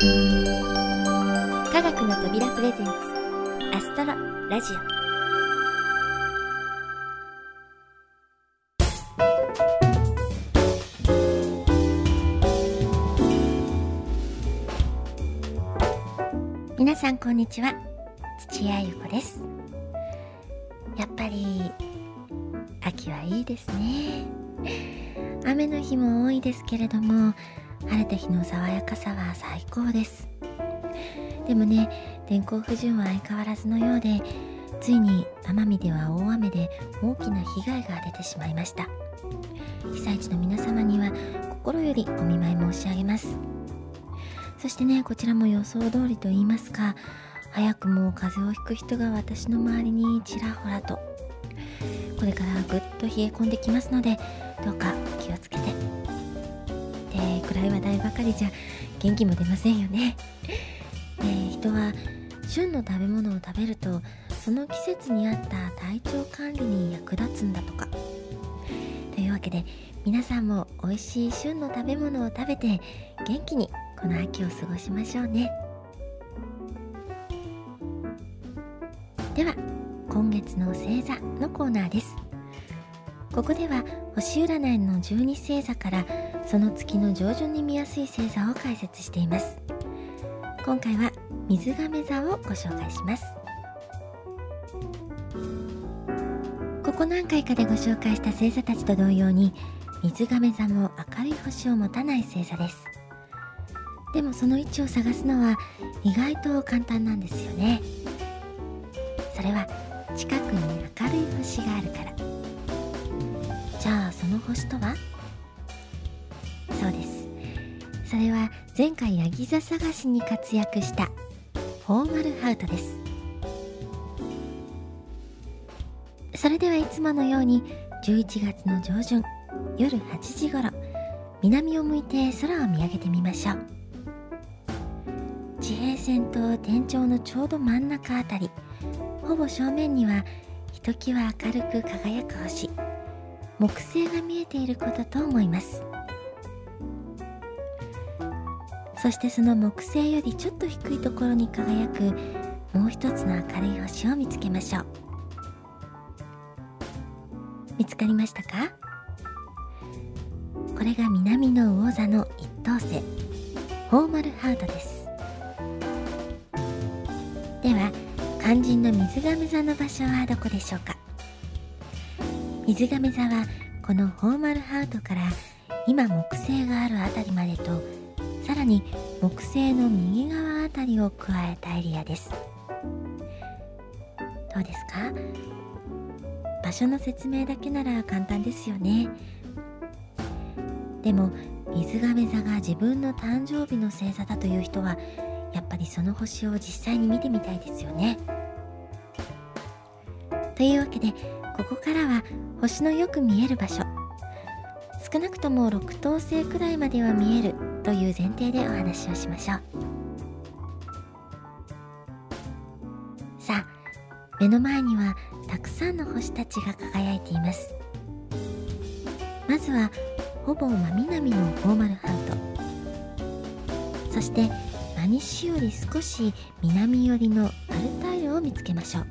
科学の扉プレゼンツアストロラジオ。皆さんこんにちは。土屋ゆ子です。やっぱり秋はいいですね。雨の日も多いですけれども晴れた日の爽やかさは最高です。でもね天候不順は相変わらずのようでついに奄美では大雨で大きな被害が出てしまいました。被災地の皆様には心よりお見舞い申し上げます。そしてねこちらも予想通りと言いますか早くも風邪をひく人が私の周りにちらほらと。これからぐっと冷え込んできますのでどうかお気をつけて。暗い話題ばかりじゃ元気も出ませんよね。で 人は旬の食べ物を食べるとその季節に合った体調管理に役立つんだとか。というわけで皆さんも美味しい旬の食べ物を食べて元気にこの秋を過ごしましょうね。では今月の星座のコーナーです。ここでは星占いの12星座からその月の上旬に見やすい星座を解説しています。今回は水亀座をご紹介します。ここ何回かでご紹介した星座たちと同様に水亀座も明るい星を持たない星座です。でもその位置を探すのは意外と簡単なんですよね。それは近くに明るい星があるから。じゃあその星とは？れは前回ヤギ座探しに活躍したホーマルハウトです。それではいつものように11月の上旬夜8時頃南を向いて空を見上げてみましょう。地平線と天井のちょうど真ん中あたりほぼ正面にはひときわ明るく輝く星木星が見えていることと思います。そしてその木星よりちょっと低いところに輝くもう一つの明るい星を見つけましょう。見つかりましたか？これが南の魚座の一等星ホーマルハウトです。では肝心の水亀座の場所はどこでしょうか？水亀座はこのホーマルハウトから今木星がある辺りまでとさらに木星の右側あたりを加えたエリアです。どうですか？場所の説明だけなら簡単ですよね。でも水亀座が自分の誕生日の星座だという人はやっぱりその星を実際に見てみたいですよね。というわけでここからは星のよく見える場所。少なくとも6等星くらいまでは見えるという前提でお話をしましょう。さあ目の前にはたくさんの星たちが輝いています。まずはほぼ真南のフォーマルハウト。そして真西より少し南寄りのアルタイルを見つけましょう。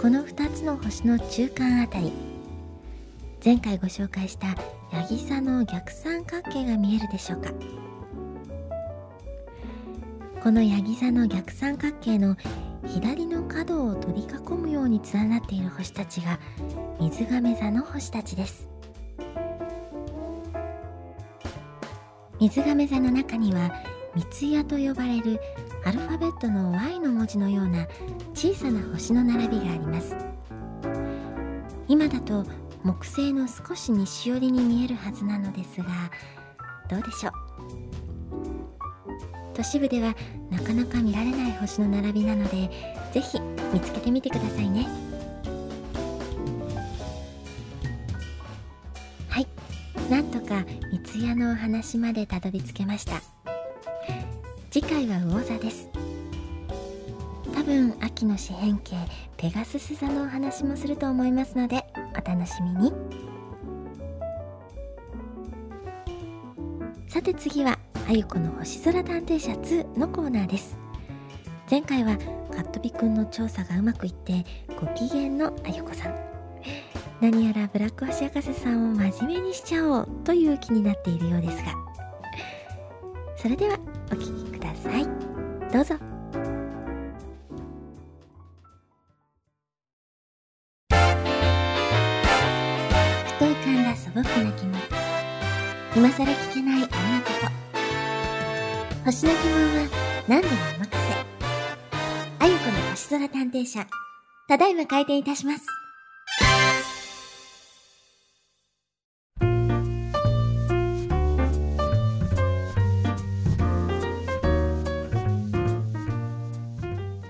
この2つの星の中間あたり。前回ご紹介したヤギ座の逆三角形が見えるでしょうか？このヤギ座の逆三角形の左の角を取り囲むように連なっている星たちが水亀座の星たちです。水亀座の中には三ツ矢と呼ばれるアルファベットの Y の文字のような小さな星の並びがあります。今だと木星の少し西寄りに見えるはずなのですがどうでしょう？都市部ではなかなか見られない星の並びなのでぜひ見つけてみてくださいね。はい。なんとか三ツ矢のお話までたどり着けました。次回は魚座です。分秋の四辺形ペガスス座のお話もすると思いますのでお楽しみに。さて次はあゆこの星空探偵社2のコーナーです。前回はカットビくんの調査がうまくいってご機嫌のあゆこさん。何やらブラック星博士さんを真面目にしちゃおうという気になっているようですが。それではお聴きください。どうぞ。かんだ素朴な疑問今更聞けないあんなこと。星の疑問は何でもお任せ。あゆこの星空探偵社。ただいま開店いたします。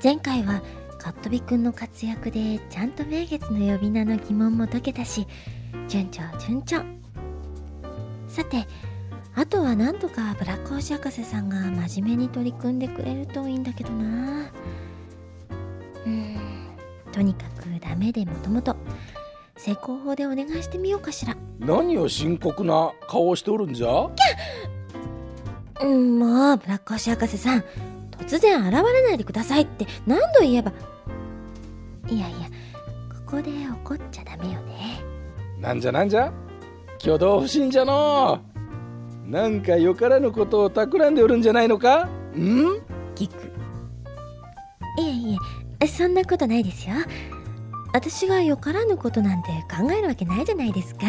前回はカットビくんの活躍でちゃんと名月の呼び名の疑問も解けたし順調順調さてあとはなんとかブラック星博士さんが真面目に取り組んでくれるといいんだけどな。うんとにかくダメでもともと成功法でお願いしてみようかしら。何を深刻な顔をしておるんじゃ？うんもうブラック星博士さん突然現れないでくださいって何度言えば。いやいやここで怒っなんじゃなんじゃ？挙動不審じゃの。うなんかよからぬことを企んでおるんじゃないのか？ん？ギク。いえいえそんなことないですよ。私がよからぬことなんて考えるわけないじゃないですか。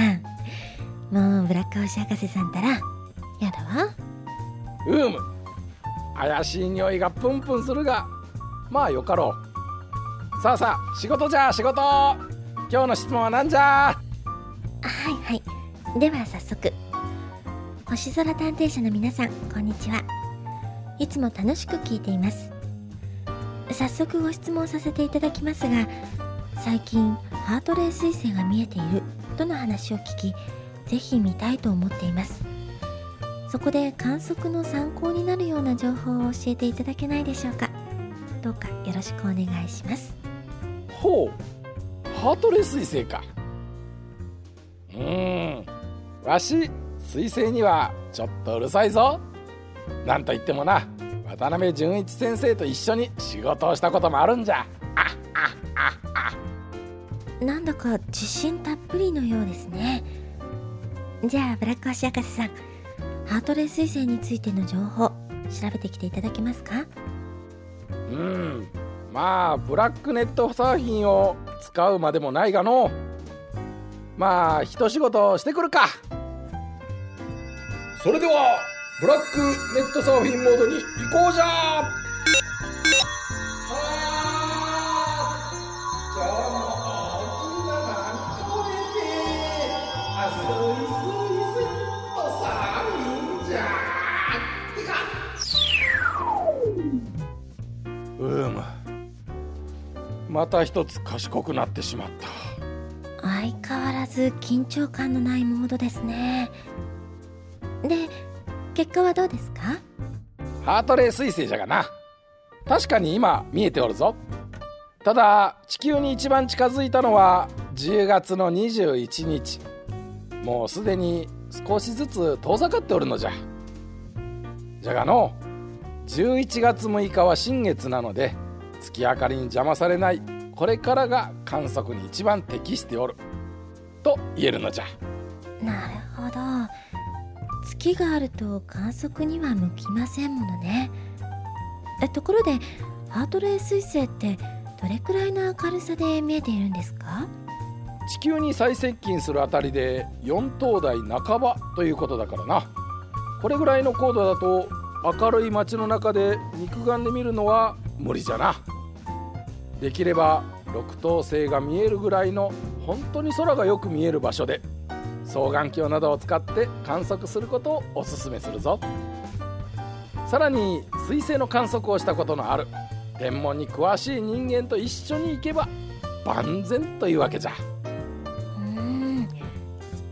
もうブラック星博士さんたらやだわ。うむ。怪しい匂いがプンプンするがまあよかろう。さあさあ仕事じゃ仕事。今日の質問は何じゃ？はいはい。では早速星空探偵社の皆さんこんにちは。いつも楽しく聞いています。早速ご質問させていただきますが最近ハートレー彗星が見えているとの話を聞きぜひ見たいと思っています。そこで観測の参考になるような情報を教えていただけないでしょうか。どうかよろしくお願いします。ほう。ハートレー彗星か。うーん。わし彗星にはちょっとうるさいぞ。なんといってもな渡辺淳一先生と一緒に仕事をしたこともあるんじゃ。なんだか自信たっぷりのようですね。じゃあブラック星博士さんハートレー彗星についての情報調べてきていただけますか？うん。まあブラックネットサーフィンを使うまでもないがのまあ一仕事してくるか。それではブラックネットサーフィンモードに移行じゃ。うむまた一つ賢くなってしまったず緊張感のないモードですね。で結果はどうですか？ハートレー彗星じゃがな。確かに今見えておるぞ。ただ地球に一番近づいたのは10月の21日。もうすでに少しずつ遠ざかっておるのじゃ。じゃがの11月6日は新月なので月明かりに邪魔されない。これからが観測に一番適しておる。と言えるのじゃ。なるほど。月があると観測には向きませんものね。えところでハートレー彗星ってどれくらいの明るさで見えているんですか？地球に最接近するあたりで4灯台半ばということだからな。これぐらいの高度だと明るい街の中で肉眼で見るのは無理じゃな。できれば六等星が見えるぐらいの本当に空がよく見える場所で双眼鏡などを使って観測することをおすすめするぞ。さらに彗星の観測をしたことのある天文に詳しい人間と一緒に行けば万全というわけじゃ。うーん。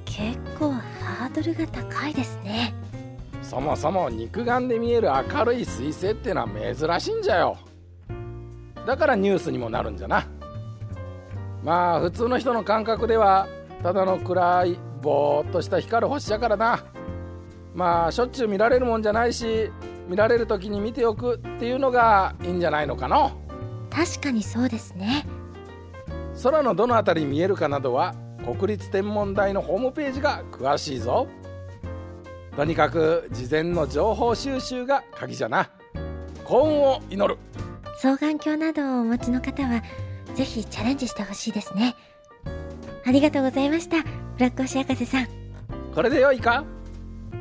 結構ハードルが高いですね。そもそも肉眼で見える明るい彗星ってのは珍しいんじゃよ。だからニュースにもなるんじゃなまあ普通の人の感覚ではただの暗いぼーっとした光る星じゃからな。まあしょっちゅう見られるもんじゃないし見られる時に見ておくっていうのがいいんじゃないのかな確かにそうですね。空のどの辺りに見えるかなどは国立天文台のホームページが詳しいぞ。とにかく事前の情報収集が鍵じゃな。幸運を祈る。双眼鏡などをお持ちの方はぜひチャレンジしてほしいですね。ありがとうございました。ブラック星博士さん。これでよいか？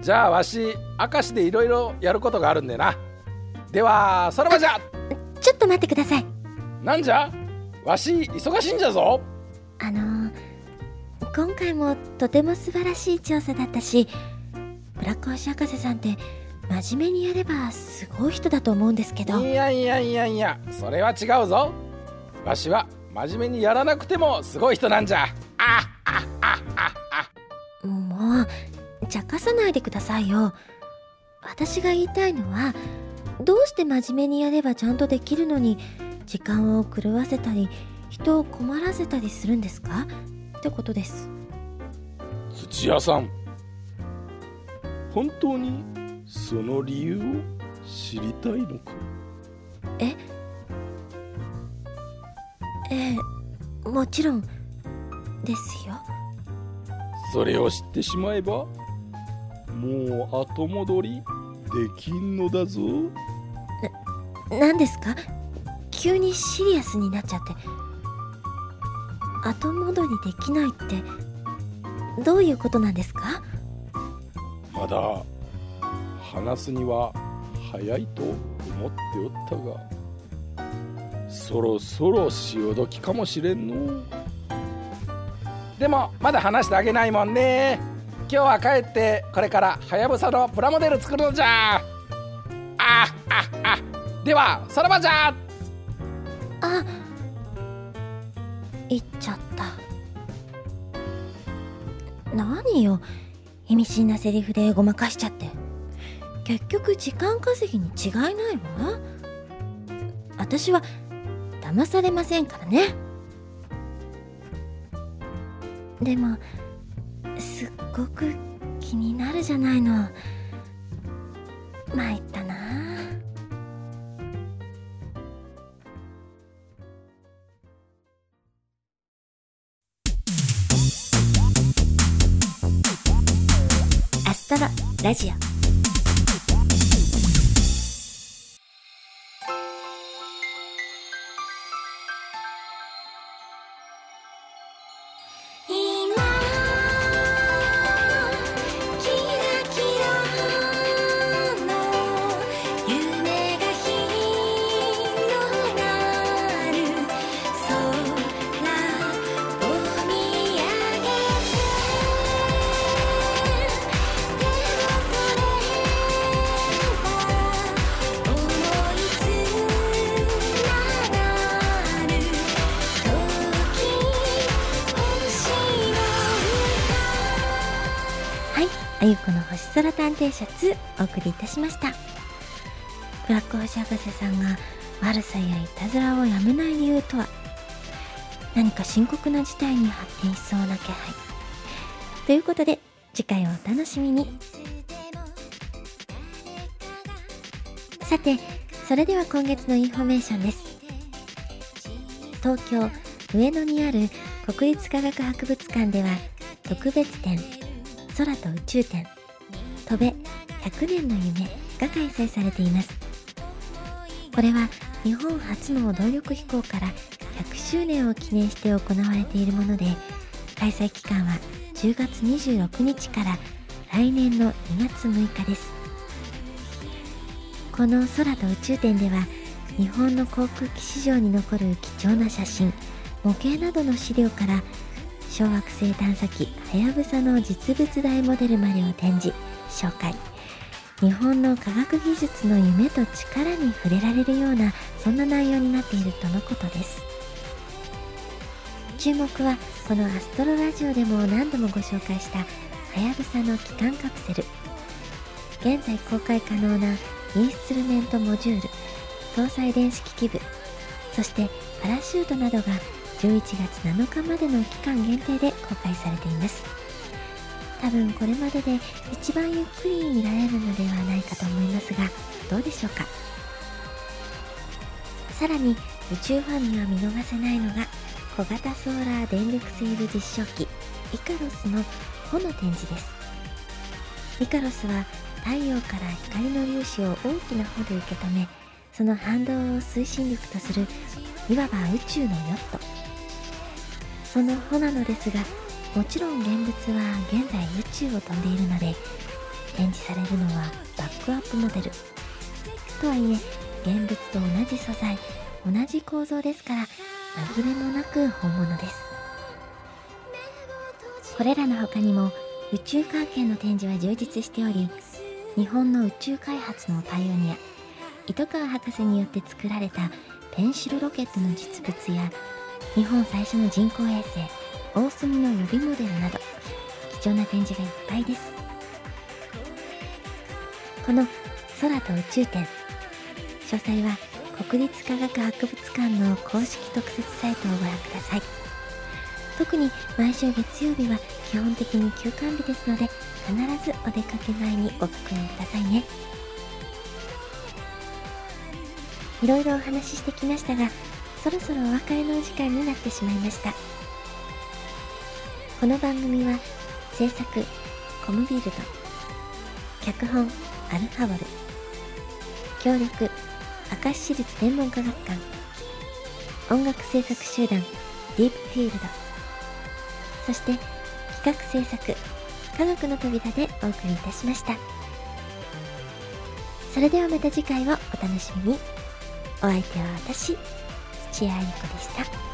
じゃあわし明石でいろいろやることがあるんでな。ではさらばじゃ。ちょっと待ってください。なんじゃ？わし忙しいんじゃぞ。あの今回もとても素晴らしい調査だったしブラック星博士さんって真面目にやればすごい人だと思うんですけど。いやいやいやいやそれは違うぞわしは真面目にやらなくてもすごい人なんじゃ。ああああ。あもう茶化さないでくださいよ。私が言いたいのはどうして真面目にやればちゃんとできるのに時間を狂わせたり人を困らせたりするんですか？ってことです。土屋さん本当にその理由を知りたいのか？えええもちろんですよ。それを知ってしまえばもう後戻りできんのだぞ。な何ですか？急にシリアスになっちゃって。後戻りできないってどういうことなんですか？まだ話すには早いと思っておったがそろそろ潮時かもしれんの。でもまだ話してあげないもんね。今日は帰ってこれからはやぶさのプラモデル作るのじゃ。あああではさらばじゃ。あ言っちゃった。何よ。意味深なセリフでごまかしちゃって。結局時間稼ぎに違いないわ。私は騙されませんからね。でもすっごく気になるじゃないの。参ったな。アストロラジオ。あゆこの星空探偵社をお送りいたしました。ブラック星博士さんが悪さやいたずらをやめない理由とは？何か深刻な事態に発展しそうな気配？ということで次回をお楽しみに。さてそれでは今月のインフォメーションです。東京上野にある国立科学博物館では特別展空と宇宙展。飛べ100年の夢が開催されています。これは日本初の動力飛行から100周年を記念して行われているもので開催期間は10月26日から来年の2月6日です。この空と宇宙展では日本の航空機史上に残る貴重な写真模型などの資料から小惑星探査機はやぶさの実物大モデルまでを展示紹介。日本の科学技術の夢と力に触れられるようなそんな内容になっているとのことです。注目はこのアストロラジオでも何度もご紹介したはやぶさの機関カプセル。現在公開可能なインストゥルメントモジュール搭載電子機器部そしてパラシュートなどが11月7日までの期間限定で公開されています。多分これまでで一番ゆっくり見られるのではないかと思いますがどうでしょうか？さらに宇宙ファンには見逃せないのが小型ソーラー電力セール実証機イカロスの帆の展示です。イカロスは太陽から光の粒子を大きな帆で受け止めその反動を推進力とするいわば宇宙のヨット。その帆なのですがもちろん現物は現在宇宙を飛んでいるので展示されるのはバックアップモデル。とはいえ現物と同じ素材同じ構造ですから紛れもなく本物です。これらの他にも宇宙関係の展示は充実しており日本の宇宙開発のパイオニア糸川博士によって作られたペンシルロケットの実物や日本最初の人工衛星大隅の予備モデルなど貴重な展示がいっぱいです。この空と宇宙展詳細は国立科学博物館の公式特設サイトをご覧ください。特に毎週月曜日は基本的に休館日ですので必ずお出かけ前にご確認くださいね。いろいろお話ししてきましたがそろそろお別れのお時間になってしまいました。この番組は制作コムビルド脚本アルファボル協力明石市立天文科学館音楽制作集団ディープフィールドそして企画制作科学の扉でお送りいたしました。それではまた次回をお楽しみに。お相手は私チアイコでした。